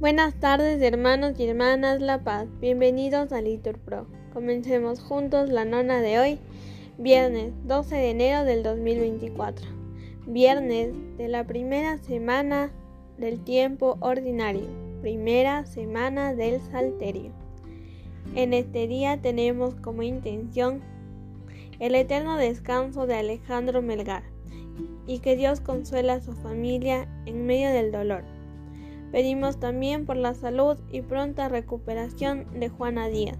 Buenas tardes hermanos y hermanas La Paz, bienvenidos a Litur Pro. Comencemos juntos la nona de hoy, viernes 12 de enero del 2024, viernes de la primera semana del tiempo ordinario, primera semana del Salterio. En este día tenemos como intención el eterno descanso de Alejandro Melgar y que Dios consuela a su familia en medio del dolor. Pedimos también por la salud y pronta recuperación de Juana Díaz,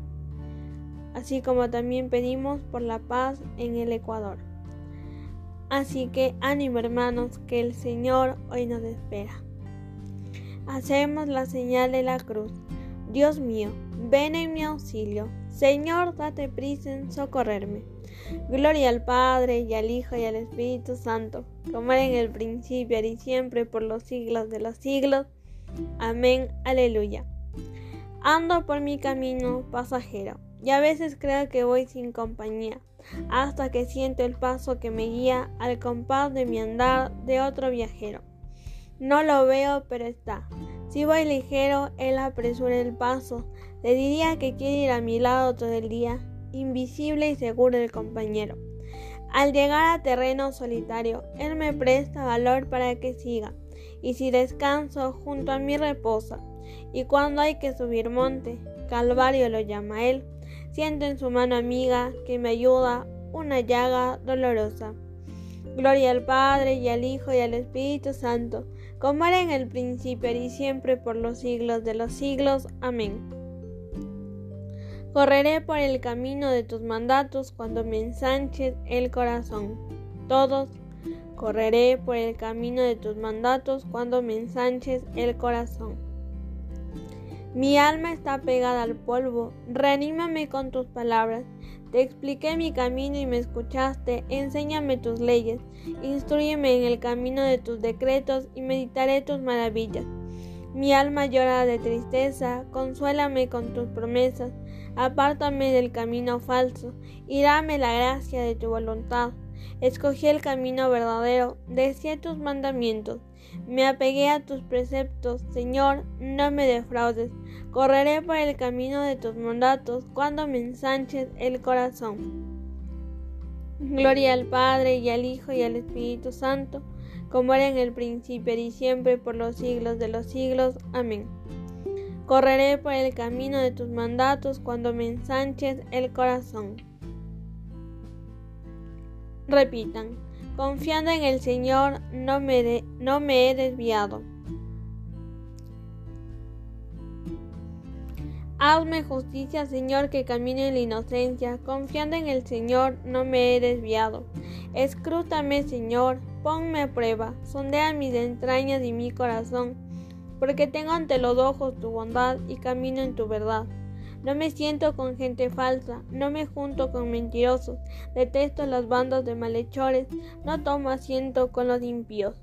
así como también pedimos por la paz en el Ecuador. Así que ánimo hermanos, que el Señor hoy nos espera. Hacemos la señal de la cruz. Dios mío, ven en mi auxilio. Señor, date prisa en socorrerme. Gloria al Padre y al Hijo y al Espíritu Santo, como era en el principio y siempre por los siglos de los siglos. Amén, aleluya. Ando por mi camino pasajero y a veces creo que voy sin compañía, hasta que siento el paso que me guía al compás de mi andar de otro viajero. No lo veo, pero está. Si voy ligero, él apresura el paso. Le diría que quiere ir a mi lado todo el día, invisible y seguro el compañero. Al llegar a terreno solitario, él me presta valor para que siga y si descanso junto a mí reposa. Y cuando hay que subir monte, Calvario lo llama él, siento en su mano amiga que me ayuda una llaga dolorosa. Gloria al Padre y al Hijo y al Espíritu Santo, como era en el principio y siempre por los siglos de los siglos. Amén. Correré por el camino de tus mandatos cuando me ensanches el corazón. Todos Correré por el camino de tus mandatos cuando me ensanches el corazón. Mi alma está pegada al polvo, reanímame con tus palabras. Te expliqué mi camino y me escuchaste, enséñame tus leyes, instruyeme en el camino de tus decretos y meditaré tus maravillas. Mi alma llora de tristeza, consuélame con tus promesas, apártame del camino falso y dame la gracia de tu voluntad. Escogí el camino verdadero, deseé tus mandamientos, me apegué a tus preceptos, Señor, no me defraudes. Correré por el camino de tus mandatos cuando me ensanches el corazón. Gloria al Padre y al Hijo y al Espíritu Santo, como era en el principio y siempre por los siglos de los siglos. Amén. Correré por el camino de tus mandatos cuando me ensanches el corazón. Repitan, confiando en el Señor no me, he desviado. Hazme justicia, Señor, que camine en la inocencia. Confiando en el Señor, no me he desviado. Escrútame, Señor, ponme a prueba, sondea mis entrañas y mi corazón, porque tengo ante los ojos tu bondad y camino en tu verdad. No me siento con gente falsa, no me junto con mentirosos, detesto las bandas de malhechores, no tomo asiento con los impíos.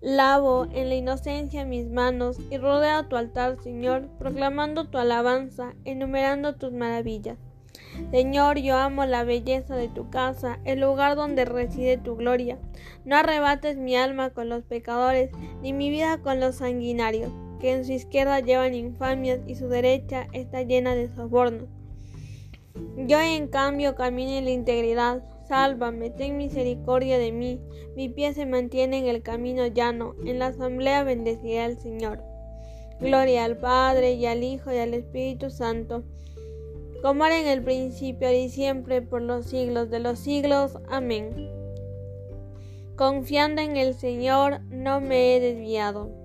Lavo en la inocencia mis manos y rodeo tu altar, Señor, proclamando tu alabanza, enumerando tus maravillas. Señor, yo amo la belleza de tu casa, el lugar donde reside tu gloria. No arrebates mi alma con los pecadores, ni mi vida con los sanguinarios que en su izquierda llevan infamias y su derecha está llena de sobornos. Yo en cambio camino en la integridad. Sálvame, ten misericordia de mí. Mi pie se mantiene en el camino llano. En la asamblea bendeciré al Señor. Gloria al Padre y al Hijo y al Espíritu Santo, como era en el principio y siempre por los siglos de los siglos. Amén. Confiando en el Señor, no me he desviado.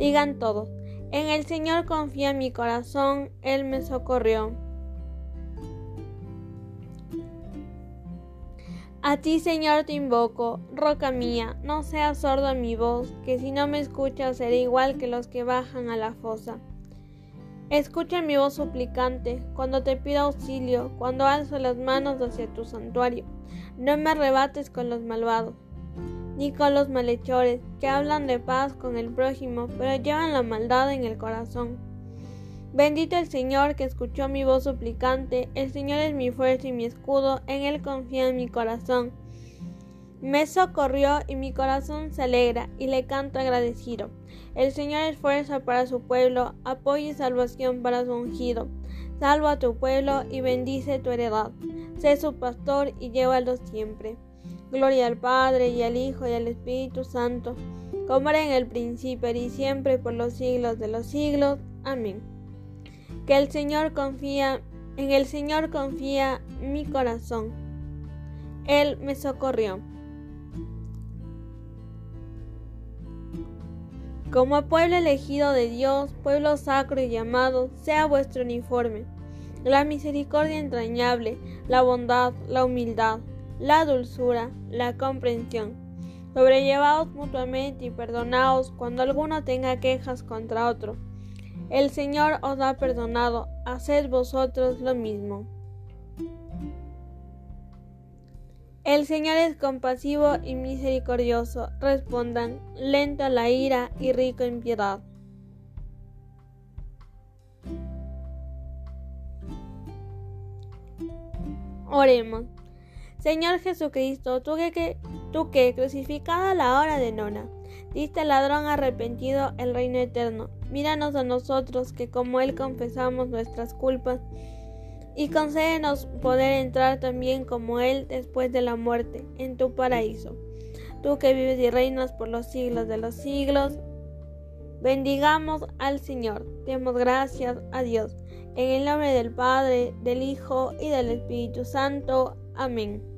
Digan todos, en el Señor confía mi corazón, Él me socorrió. A ti, Señor, te invoco, roca mía, no seas sordo a mi voz, que si no me escuchas seré igual que los que bajan a la fosa. Escucha mi voz suplicante, cuando te pido auxilio, cuando alzo las manos hacia tu santuario. No me arrebates con los malvados ni con los malhechores, que hablan de paz con el prójimo, pero llevan la maldad en el corazón. Bendito el Señor que escuchó mi voz suplicante, el Señor es mi fuerza y mi escudo, en Él confía en mi corazón. Me socorrió y mi corazón se alegra y le canto agradecido. El Señor es fuerza para su pueblo, apoyo y salvación para su ungido. Salva a tu pueblo y bendice tu heredad. Sé su pastor y llévalo siempre. Gloria al Padre y al Hijo y al Espíritu Santo, como era en el principio y siempre por los siglos de los siglos. Amén. Que el Señor confía, en el Señor confía mi corazón. Él me socorrió. Como pueblo elegido de Dios, pueblo sacro y llamado, sea vuestro uniforme. La misericordia entrañable, la bondad, la humildad, la dulzura, la comprensión. Sobrellevaos mutuamente y perdonaos cuando alguno tenga quejas contra otro. El Señor os ha perdonado, haced vosotros lo mismo. El Señor es compasivo y misericordioso. Respondan, lento a la ira y rico en piedad. Oremos. Señor Jesucristo, tú que, tú que crucificada a la hora de nona, diste al ladrón arrepentido el reino eterno. Míranos a nosotros que como Él confesamos nuestras culpas y concédenos poder entrar también como Él después de la muerte en tu paraíso. Tú que vives y reinas por los siglos de los siglos, bendigamos al Señor. Demos gracias a Dios. En el nombre del Padre, del Hijo y del Espíritu Santo. Amén.